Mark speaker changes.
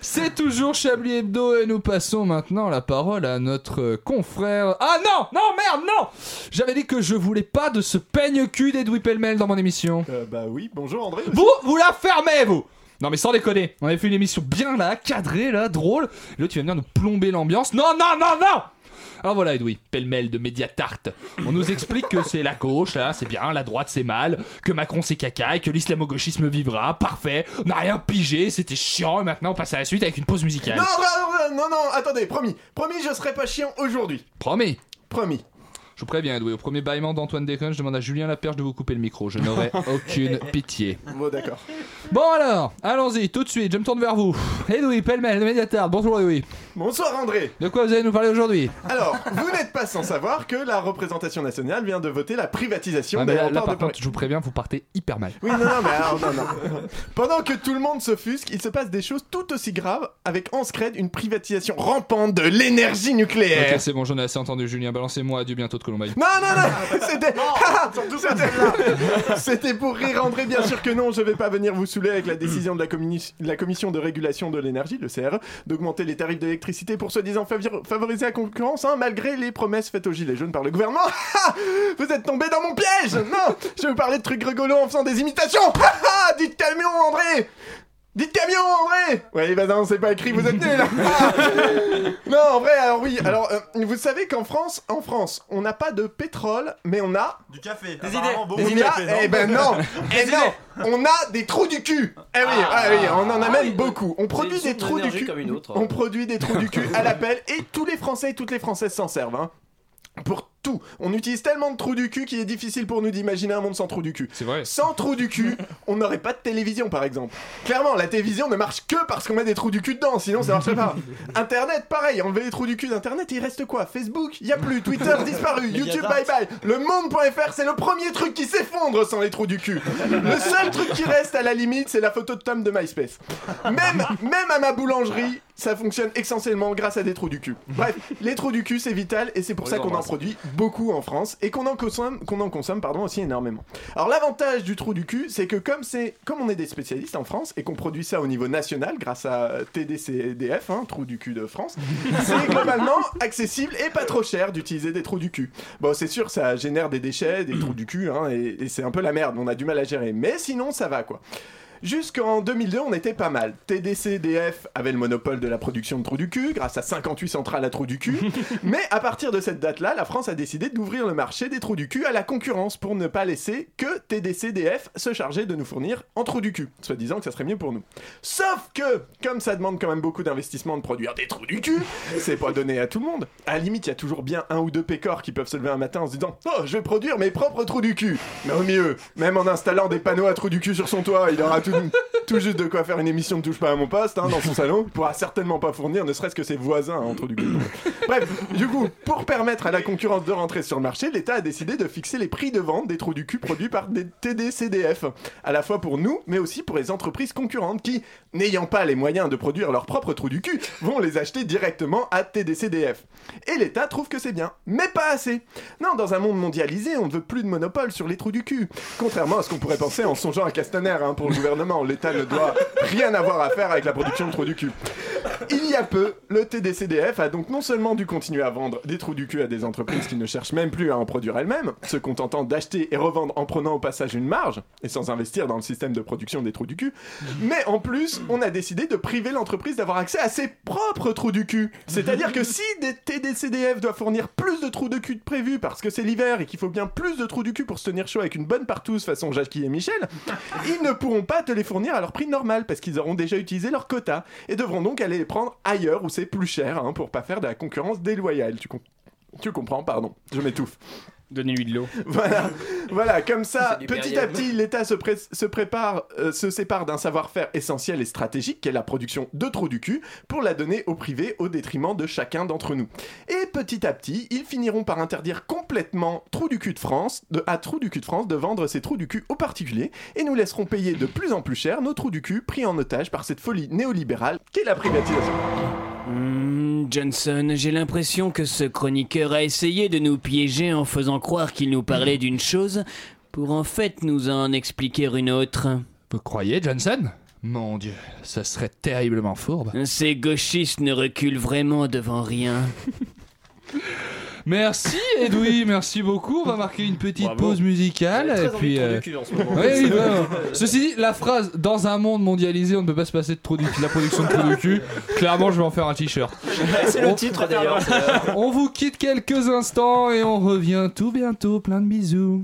Speaker 1: C'est toujours Chablis Hebdo et nous passons maintenant la parole à notre confrère. Ah non, non, merde, non J'avais dit que je voulais pas de ce peigne-cul d'Edoui Pellemel dans mon émission.
Speaker 2: Euh, bah oui, bonjour André.
Speaker 1: Vous, vous la fermez, vous non mais sans déconner, on avait fait une émission bien là, cadrée là, drôle. Et là tu vas venir nous plomber l'ambiance. Non, non, non, non alors voilà, Edoui, pêle-mêle de Mediatart. On nous explique que c'est la gauche, là, c'est bien, la droite, c'est mal, que Macron, c'est caca, et que l'islamo-gauchisme vivra, parfait. On n'a rien pigé, c'était chiant, et maintenant on passe à la suite avec une pause musicale.
Speaker 2: Non, non, non, non, attendez, promis, promis, je serai pas chiant aujourd'hui.
Speaker 1: Promis.
Speaker 2: Promis.
Speaker 1: Je vous préviens, Edoui, au premier bâillement d'Antoine Déconne, je demande à Julien Laperche de vous couper le micro. Je n'aurai aucune pitié.
Speaker 2: Bon, d'accord.
Speaker 1: Bon alors, allons-y, tout de suite, je me tourne vers vous. Edoui, pêle-mêle de Mediatart, bonjour Edoui.
Speaker 2: Bonsoir André.
Speaker 1: De quoi vous allez nous parler aujourd'hui?
Speaker 2: Alors, vous n'êtes pas sans savoir que la représentation nationale vient de voter la privatisation
Speaker 1: mais là, par
Speaker 2: de Paris.
Speaker 1: contre, je vous préviens, vous partez hyper mal.
Speaker 2: Oui, non, non, mais alors, non, non. Pendant que tout le monde s'offusque, il se passe des choses tout aussi graves avec en scred une privatisation rampante de l'énergie nucléaire.
Speaker 1: Ok, c'est bon, j'en ai assez entendu, Julien. Balancez-moi à du bientôt de
Speaker 2: Non, non, non, c'était. C'était- C'était pour rire, André, bien sûr que non. Je vais pas venir vous saouler avec la décision de la, Commission de régulation de l'énergie, le CRE, d'augmenter les tarifs d'électricité pour soi-disant favir- favoriser la concurrence, hein, malgré les promesses faites aux Gilets jaunes par le gouvernement. vous êtes tombé dans mon piège Non Je vais vous parler de trucs rigolos en faisant des imitations Dites camion, André Dites camion, André Ouais, bah non, c'est pas écrit, vous êtes nuls Non, en vrai, alors oui, alors, euh, vous savez qu'en France, en France, on n'a pas de pétrole, mais on a...
Speaker 3: Du café.
Speaker 4: Des
Speaker 3: Apparemment,
Speaker 4: idées.
Speaker 3: beaucoup
Speaker 2: On
Speaker 3: de
Speaker 2: a,
Speaker 3: café,
Speaker 2: eh ben non, eh
Speaker 4: Des
Speaker 2: non, on a des trous du cul. Eh oui, ah oui, on en a
Speaker 4: Ah
Speaker 2: même
Speaker 4: oui,
Speaker 2: beaucoup. On produit des trous du cul.
Speaker 4: comme une autre.
Speaker 2: On produit des trous du cul à l'appel et tous les Français et toutes les Françaises s'en servent. Hein. Pour tout. On utilise tellement de trous du cul qu'il est difficile pour nous d'imaginer un monde sans trous du cul.
Speaker 1: C'est vrai.
Speaker 2: Sans trous du cul, on n'aurait pas de télévision par exemple. Clairement, la télévision ne marche que parce qu'on met des trous du cul dedans, sinon ça marcherait pas. Internet, pareil, enlever les trous du cul d'Internet, il reste quoi? Facebook, il y a plus, Twitter disparu, YouTube bye bye. Le monde.fr, c'est le premier truc qui s'effondre sans les trous du cul. Le seul truc qui reste à la limite, c'est la photo de Tom de MySpace. Même, même à ma boulangerie, ça fonctionne essentiellement grâce à des trous du cul. Bref, les trous du cul, c'est vital et c'est pour ça qu'on en produit beaucoup en France et qu'on en consomme, qu'on en consomme pardon, aussi énormément. Alors l'avantage du trou du cul, c'est que comme c'est comme on est des spécialistes en France et qu'on produit ça au niveau national grâce à TDCDF, hein, trou du cul de France, c'est globalement accessible et pas trop cher d'utiliser des trous du cul. Bon, c'est sûr, ça génère des déchets, des trous du cul, hein, et, et c'est un peu la merde. On a du mal à gérer, mais sinon ça va quoi. Jusqu'en 2002, on était pas mal. TDCDF avait le monopole de la production de trous du cul, grâce à 58 centrales à trous du cul. Mais à partir de cette date-là, la France a décidé d'ouvrir le marché des trous du cul à la concurrence pour ne pas laisser que TDCDF se charger de nous fournir en trous du cul, soit disant que ça serait mieux pour nous. Sauf que, comme ça demande quand même beaucoup d'investissement de produire des trous du cul, c'est pas donné à tout le monde. À la limite, il y a toujours bien un ou deux pécores qui peuvent se lever un matin en se disant Oh, je vais produire mes propres trous du cul. Mais au mieux, même en installant des panneaux à trous du cul sur son toit, il aura tout, dun, tout juste de quoi faire une émission de touche pas à mon poste hein, dans son salon. Pourra certainement pas fournir, ne serait-ce que ses voisins en trous du cul. Bref, du coup, pour permettre à la concurrence de rentrer sur le marché, l'État a décidé de fixer les prix de vente des trous du cul produits par des TDCDF, à la fois pour nous, mais aussi pour les entreprises concurrentes qui, n'ayant pas les moyens de produire leurs propres trous du cul, vont les acheter directement à TDCDF. Et l'État trouve que c'est bien, mais pas assez. Non, dans un monde mondialisé, on ne veut plus de monopole sur les trous du cul. Contrairement à ce qu'on pourrait penser en songeant à Castaner hein, pour le gouvernement, l'État doit rien avoir à faire avec la production de trous du cul. Il y a peu, le TDCDF a donc non seulement dû continuer à vendre des trous du cul à des entreprises qui ne cherchent même plus à en produire elles-mêmes, se contentant d'acheter et revendre en prenant au passage une marge, et sans investir dans le système de production des trous du cul, mais en plus, on a décidé de priver l'entreprise d'avoir accès à ses propres trous du cul. C'est-à-dire que si des TDCDF doivent fournir plus de trous de cul que prévu parce que c'est l'hiver et qu'il faut bien plus de trous du cul pour se tenir chaud avec une bonne partouze façon Jackie et Michel, ils ne pourront pas te les fournir à leur prix normal parce qu'ils auront déjà utilisé leur quota et devront donc aller les prendre ailleurs où c'est plus cher hein, pour pas faire de la concurrence déloyale. Tu comprends, pardon, je m'étouffe.
Speaker 1: Donnez-lui de l'eau.
Speaker 2: Voilà, voilà, comme ça, petit à petit, l'État se, pré- se prépare, euh, se sépare d'un savoir-faire essentiel et stratégique, qui est la production de trous du cul, pour la donner au privé au détriment de chacun d'entre nous. Et petit à petit, ils finiront par interdire complètement Trou du cul de France, de, à Trou du cul de France, de vendre ses trous du cul aux particuliers, et nous laisserons payer de plus en plus cher nos trous du cul pris en otage par cette folie néolibérale qu'est la privatisation.
Speaker 5: Johnson, j'ai l'impression que ce chroniqueur a essayé de nous piéger en faisant croire qu'il nous parlait d'une chose pour en fait nous en expliquer une autre.
Speaker 1: Vous croyez, Johnson? Mon dieu, ça serait terriblement fourbe.
Speaker 5: Ces gauchistes ne reculent vraiment devant rien.
Speaker 1: Merci Edoui, merci beaucoup. On va marquer une petite
Speaker 3: Bravo.
Speaker 1: pause musicale.
Speaker 3: Très
Speaker 1: Et
Speaker 3: envie
Speaker 1: puis,
Speaker 3: de prendre
Speaker 1: euh,
Speaker 3: du cul en ce moment.
Speaker 1: oui, oui, Ceci dit, la phrase dans un monde mondialisé, on ne peut pas se passer de, trou du- de la production de trou de cul. Clairement, je vais en faire un t-shirt.
Speaker 3: C'est le titre d'ailleurs.
Speaker 1: On vous quitte quelques instants et on revient tout bientôt. Plein de bisous.